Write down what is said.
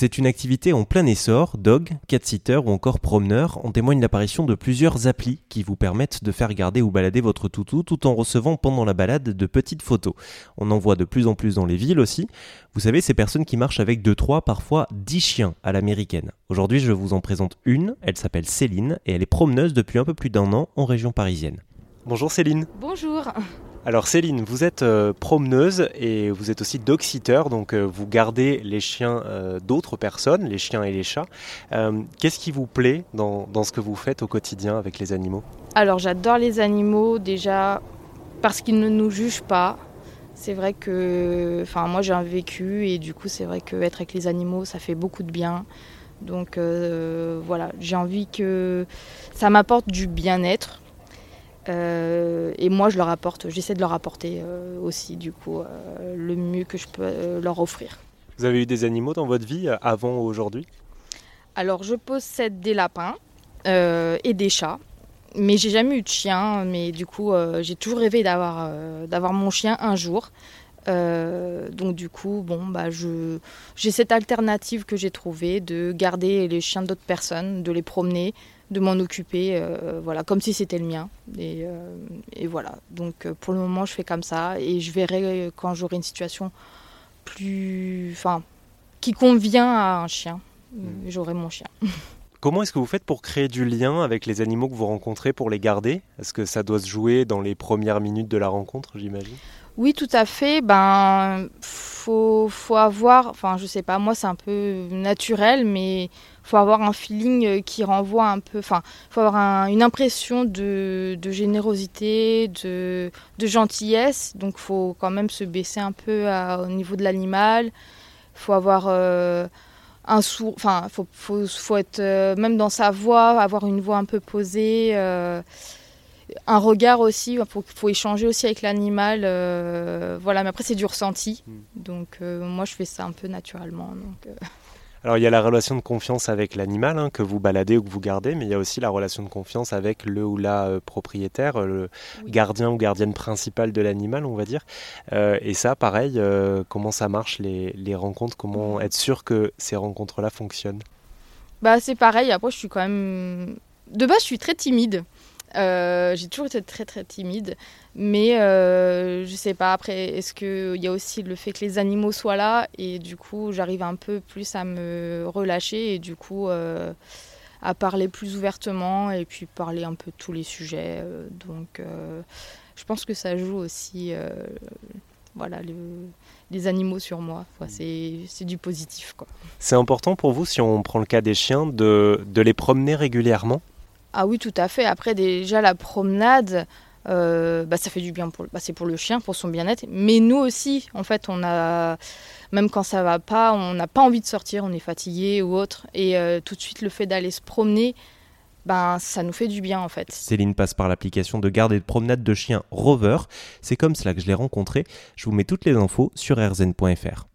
C'est une activité en plein essor, dog, cat-sitter ou encore promeneur en témoigne l'apparition de plusieurs applis qui vous permettent de faire garder ou balader votre toutou tout en recevant pendant la balade de petites photos. On en voit de plus en plus dans les villes aussi. Vous savez, ces personnes qui marchent avec 2, 3, parfois 10 chiens à l'américaine. Aujourd'hui, je vous en présente une, elle s'appelle Céline et elle est promeneuse depuis un peu plus d'un an en région parisienne. Bonjour Céline. Bonjour. Alors Céline, vous êtes euh, promeneuse et vous êtes aussi dog-sitter, donc euh, vous gardez les chiens euh, d'autres personnes, les chiens et les chats. Qu'est-ce qui vous plaît dans, ce que vous faites au quotidien avec les animaux? Alors j'adore les animaux déjà parce qu'ils ne nous jugent pas. C'est vrai que, enfin moi j'ai un vécu et du coup c'est vrai qu'être avec les animaux ça fait beaucoup de bien. Donc voilà, j'ai envie que ça m'apporte du bien-être euh, et moi, je leur apporte, j'essaie de leur apporter euh, aussi, du coup, euh, le mieux que je peux leur offrir. Vous avez eu des animaux dans votre vie avant ou aujourd'hui? Alors, je possède des lapins et des chats, mais j'ai jamais eu de chien. Mais du coup, j'ai toujours rêvé d'avoir d'avoir mon chien un jour. donc du coup, bon, bah, je, j'ai cette alternative que j'ai trouvée de garder les chiens d'autres personnes, de les promener, de m'en occuper, euh, voilà, comme si c'était le mien. Et, euh, voilà. Donc euh, pour le moment, je fais comme ça et je verrai quand j'aurai une situation plus, enfin, qui convient à un chien. Hmm. J'aurai mon chien. Comment est-ce que vous faites pour créer du lien avec les animaux que vous rencontrez pour les garder? Est-ce que ça doit se jouer dans les premières minutes de la rencontre, j'imagine? Oui, tout à fait. Ben, faut, faut avoir, enfin, je sais pas, moi c'est un peu naturel, mais faut avoir un feeling euh, qui renvoie un peu, enfin, faut avoir une impression de, générosité, de, gentillesse. Donc, faut quand même se baisser un peu au niveau de l'animal. Faut avoir euh, un sourd, enfin, faut, faut, être euh, même dans sa voix, avoir une voix un peu posée. Un regard aussi, il faut, échanger aussi avec l'animal. voilà, mais après c'est du ressenti. Hmm. Donc moi je fais ça un peu naturellement. Donc, alors il y a la relation de confiance avec l'animal hein, que vous baladez ou que vous gardez, mais il y a aussi la relation de confiance avec le ou la euh, propriétaire, euh, le gardien ou gardienne principale de l'animal, on va dire. Euh, et ça, pareil, comment ça marche les, les rencontres Comment être sûr que ces rencontres-là fonctionnent? Bah c'est pareil. Après, je suis quand même de base, je suis très timide. Euh, j'ai toujours été très très timide, mais euh, je sais pas après, est-ce qu'il y a aussi le fait que les animaux soient là et du coup j'arrive un peu plus à me relâcher et du coup euh, à parler plus ouvertement et puis parler un peu de tous les sujets. donc je pense que ça joue aussi voilà, les animaux sur moi. c'est du positif. C'est important pour vous, si on prend le cas des chiens, de, de les promener régulièrement? Ah oui, tout à fait. Après, déjà, la promenade, euh, bah, ça fait du bien pour, bah, c'est pour le chien, pour son bien-être. Mais nous aussi, en fait, on a, même quand ça va pas, on n'a pas envie de sortir, on est fatigué ou autre. Et euh, tout de suite, le fait d'aller se promener, ben, ça nous fait du bien en fait. Céline passe par l'application de garde et de promenade de chien Rover. C'est comme cela que je l'ai rencontré. Je vous mets toutes les infos sur rzn.fr.